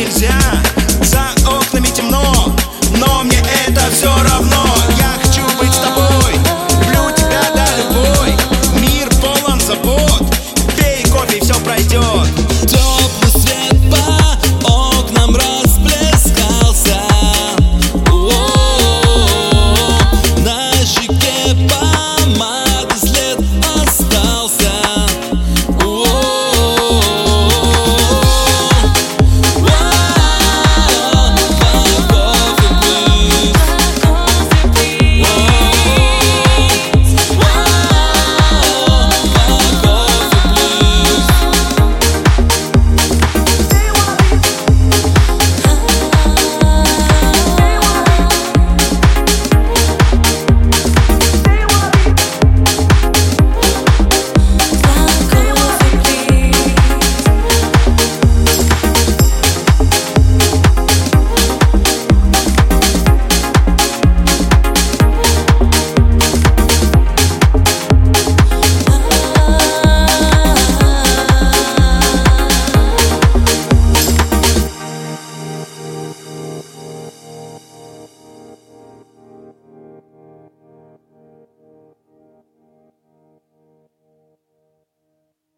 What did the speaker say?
нельзя. За окнами